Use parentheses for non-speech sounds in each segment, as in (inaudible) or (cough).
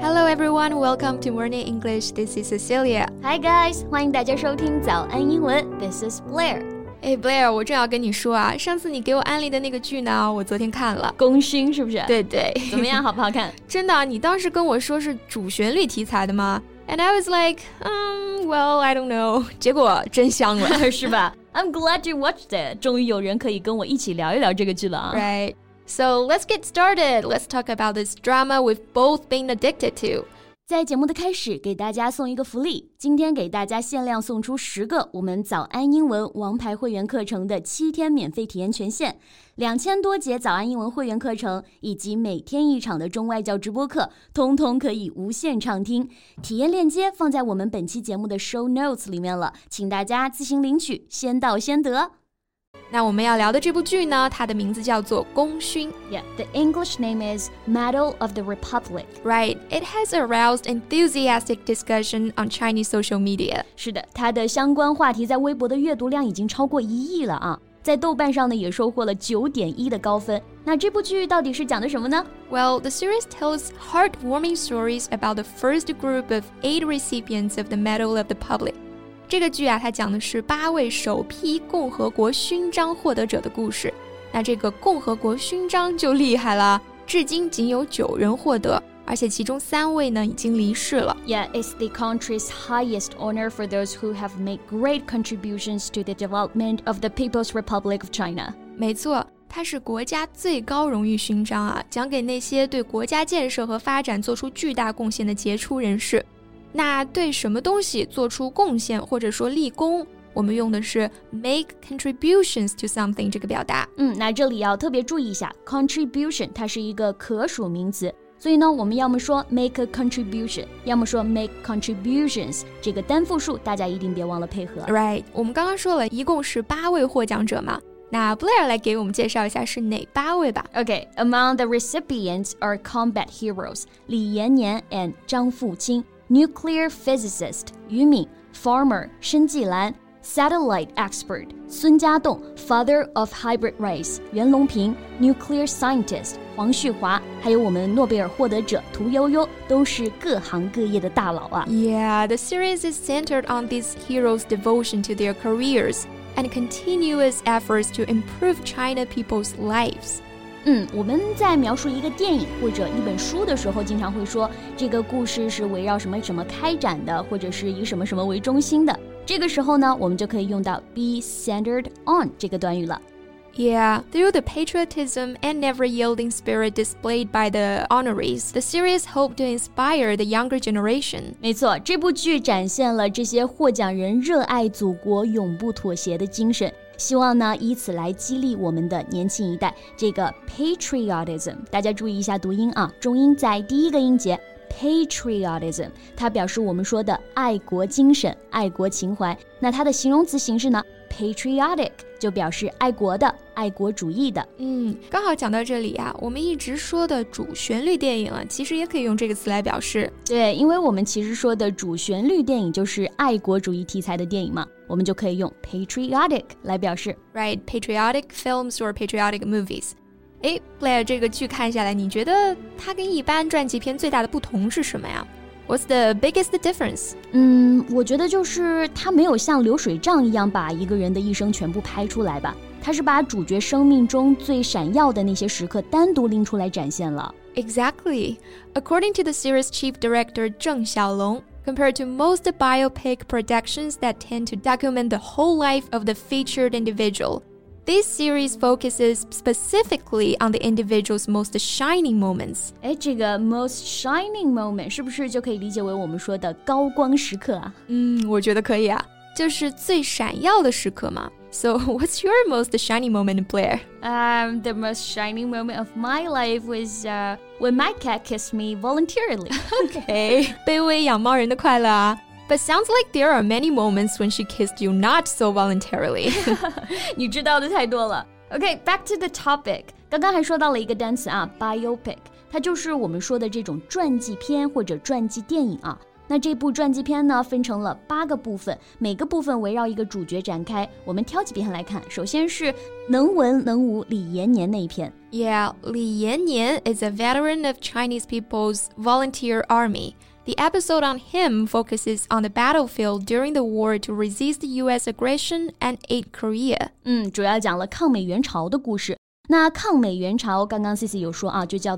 Hello everyone, welcome to Morning English. This is Cecilia. Hi guys，欢迎大家收听早安英文。This is Blair。哎，Blair，我正要跟你说啊，上次你给我安利的那个剧呢，我昨天看了。功勋是不是？对对，怎么样，好不好看？真的，你当时跟我说是主旋律题材的吗？And (laughs) I was like, um, well, I don't know. (laughs) 结果真香了，是吧？I'm glad (laughs) you watched it. 终于有人可以跟我一起聊一聊这个剧了啊。Right. So let's get started. Let's talk about this drama we've both been addicted to. 在节目的开始，给大家送一个福利。今天给大家限量送出十个我们早安英文王牌会员课程的七天免费体验权限，两千多节早安英文会员课程以及每天一场的中外教直播课，通通可以无限畅听。体验链接放在我们本期节目的 show notes 里面了，请大家自行领取，先到先得。 那我们要聊的这部剧呢，它的名字叫做《功勋》。Yeah, the English name is Medal of the Republic. Right, it has aroused enthusiastic discussion on Chinese social media. 是的，它的相关话题在微博的阅读量已经超过一亿了啊。在豆瓣上呢也收获了九点一的高分。那这部剧到底是讲的什么呢？Well, the series tells heartwarming stories about the first group of eight recipients of the Medal of the Republic. 这个剧啊，它讲的是八位首批共和国勋章获得者的故事。那这个共和国勋章就厉害了，至今仅有九人获得，而且其中三位呢已经离世了。Yeah, it's the country's highest honor for those who have made great contributions to the development of the People's Republic of China. 没错，它是国家最高荣誉勋章啊，奖给那些对国家建设和发展做出巨大贡献的杰出人士。那对什么东西做出贡献或者说立功，我们用的是 make contributions to something 这个表达。嗯，那这里要特别注意一下，contribution 它是一个可数名词，所以呢，我们要么说 make a contribution，要么说 make contributions。这个单复数大家一定别忘了配合。Right，我们刚刚说了一共是八位获奖者嘛。那 Blair 来给我们介绍一下是哪八位吧。Okay，among the recipients are combat heroes 李延年 and 张富清。nuclear physicist 于敏，farmer 申纪兰，satellite expert Sun Jiadong, father of hybrid rice nuclear scientist 黄旭华，还有我们诺贝尔获得者屠呦呦，都是各行各业的大佬啊。Yeah, the series is centered on these heroes' devotion to their careers and continuous efforts to improve China people's lives. 嗯，我们在描述一个电影或者一本书的时候，经常会说这个故事是围绕什么什么开展的，或者是以什么什么为中心的。这个时候呢，我们就可以用到 be centered on 这个短语了。Yeah, through the patriotism and never yielding spirit displayed by the honorees, the series hoped to inspire the younger generation. 没错，这部剧展现了这些获奖人热爱祖国、永不妥协的精神。希望呢，以此来激励我们的年轻一代。这个 patriotism，大家注意一下读音啊，重音在第一个音节。patriotism，它表示我们说的爱国精神、爱国情怀。那它的形容词形式呢？patriotic 就表示爱国的、爱国主义的。嗯，刚好讲到这里啊，我们一直说的主旋律电影啊，其实也可以用这个词来表示。对，因为我们其实说的主旋律电影就是爱国主义题材的电影嘛。我们就可以用 patriotic 来表示，right? Patriotic films or patriotic movies. 哎，Blair，这个剧看下来，你觉得它跟一般传记片最大的不同是什么呀 ？What's the biggest difference？嗯，我觉得就是它没有像流水账一样把一个人的一生全部拍出来吧，它是把主角生命中最闪耀的那些时刻单独拎出来展现了。Exactly. According to the series chief director Zheng Xiaolong compared to most biopic productions that tend to document the whole life of the featured individual. This series focuses specifically on the individual's most shining moments. 哎，这个 most shining moment 是不是就可以理解为我们说的高光时刻啊？嗯，我觉得可以啊，就是最闪耀的时刻嘛。so, what's (laughs) your most shining moment, Blair? Um, the most shining moment of my life was uh, when my cat kissed me voluntarily. (laughs) okay, 卑微养猫人的快乐啊。 But sounds like there are many moments when she kissed you not so voluntarily. (laughs) (laughs) 你知道的太多了。Okay, back to the topic. 刚刚还说到了一个单词啊，biopic，它就是我们说的这种传记片或者传记电影啊。 那这部传记片呢，分成了八个部分，每个部分围绕一个主角展开。我们挑几篇来看。首先是能文能武李延年那一篇。Yeah, Li Yannian is a veteran of Chinese People's Volunteer Army. The episode on him focuses on the battlefield during the war to resist U.S. aggression and aid Korea. Ceci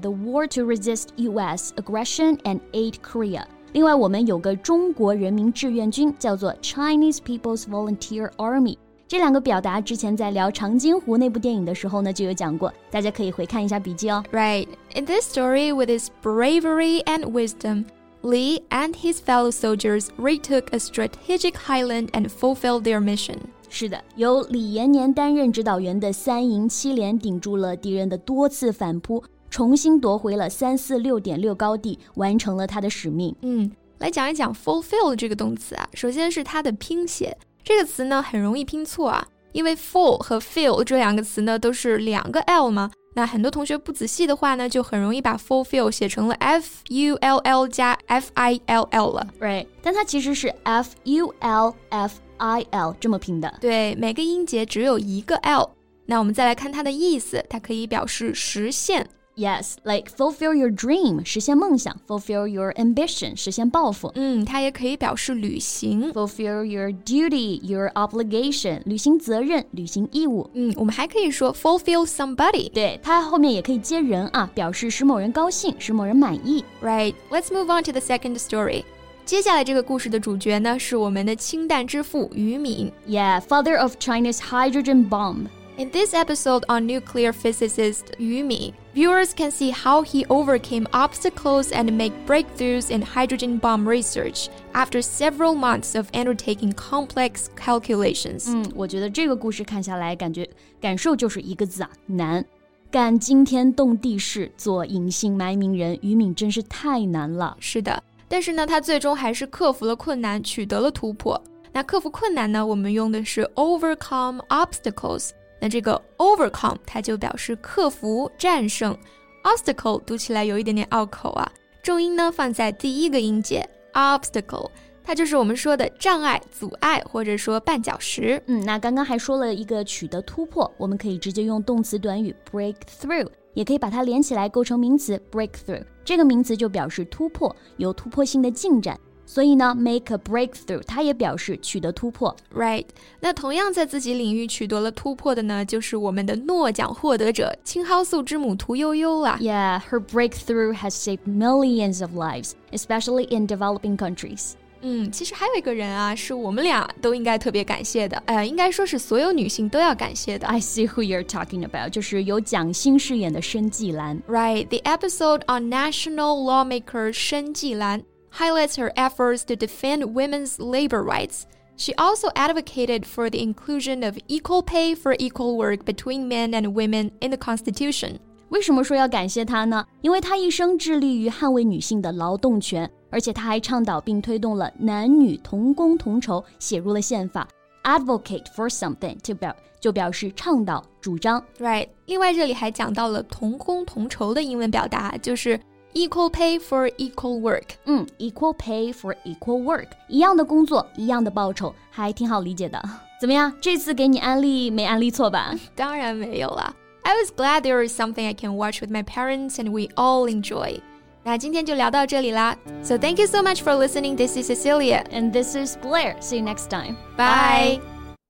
The War to Resist U.S. Aggression and Aid Korea。另外，我们有个中国人民志愿军，叫做 Chinese People's Volunteer Army。这两个表达之前在聊《长津湖》那部电影的时候呢，就有讲过，大家可以回看一下笔记哦。Right, in this story, with its bravery and wisdom. Li and his fellow soldiers retook a strategic highland and fulfilled their mission. 是的，由李延年担任指导员的三营七连顶住了敌人的多次反扑，重新夺回了三四六点六高地，完成了他的使命。嗯，来讲一讲 fulfill 这个动词啊。首先是它的拼写，这个词呢很容易拼错啊，因为 full 和 fill 这两个词呢都是两个 l 嘛。那很多同学不仔细的话呢，就很容易把 fulfill 写成了 f u l l 加 f i l l 了，right？但它其实是 f u l f。i l 这么拼的，对，每个音节只有一个 l。那我们再来看它的意思，它可以表示实现。Yes, like fulfill your dream，实现梦想；fulfill your ambition，实现抱负。嗯，它也可以表示履行；fulfill your duty, your obligation，履行责任、履行义务。嗯，我们还可以说 fulfill somebody，对，它后面也可以接人啊，表示使某人高兴，使某人满意。Right, let's move on to the second story. 接下来这个故事的主角呢，是我们的氢弹之父俞敏。Yeah, father of China's hydrogen bomb. In this episode on nuclear physicist Yu Min, viewers can see how he overcame obstacles and made breakthroughs in hydrogen bomb research after several months of undertaking complex calculations. Mm, 嗯，我觉得这个故事看下来，感觉感受就是一个字啊，难。干惊天动地事，做隐姓埋名人，于敏真是太难了。是的，但是呢，他最终还是克服了困难，取得了突破。那克服困难呢，我们用的是 overcome obstacles。那这个 overcome 它就表示克服、战胜。obstacle 读起来有一点点拗口啊，重音呢放在第一个音节 obstacle，它就是我们说的障碍、阻碍或者说绊脚石。嗯，那刚刚还说了一个取得突破，我们可以直接用动词短语 break through。也可以把它连起来构成名词 breakthrough，这个名词就表示突破，有突破性的进展。所以呢，make a breakthrough，它也表示取得突破。Right，那同样在自己领域取得了突破的呢，就是我们的诺奖获得者青蒿素之母屠呦呦啦。Yeah，her breakthrough has saved millions of lives, especially in developing countries. 嗯，其实还有一个人啊，是我们俩都应该特别感谢的。呃，应该说是所有女性都要感谢的。I see who you're talking about，就是由蒋欣饰演的申纪兰。Right, the episode on national lawmaker 申纪兰 highlights her efforts to defend women's labor rights. She also advocated for the inclusion of equal pay for equal work between men and women in the Constitution. 为什么说要感谢她呢？因为她一生致力于捍卫女性的劳动权。而且他还倡导并推动了男女同工同酬，写入了宪法。Advocate for something 就表就表示倡导、主张。Right。另外这里还讲到了同工同酬的英文表达，就是 equal pay for equal work。嗯，equal pay for equal work，一样的工作，一样的报酬，还挺好理解的。怎么样？这次给你安利没安利错吧？当然没有了。I was (laughs) glad there is something I can watch with my parents and we all enjoy. 那今天就聊到这里啦。So thank you so much for listening. This is Cecilia and this is Blair. See you next time. Bye.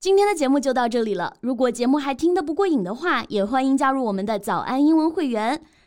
今天的节目就到这里了。如果节目还听得不过瘾的话，也欢迎加入我们的早安英文会员。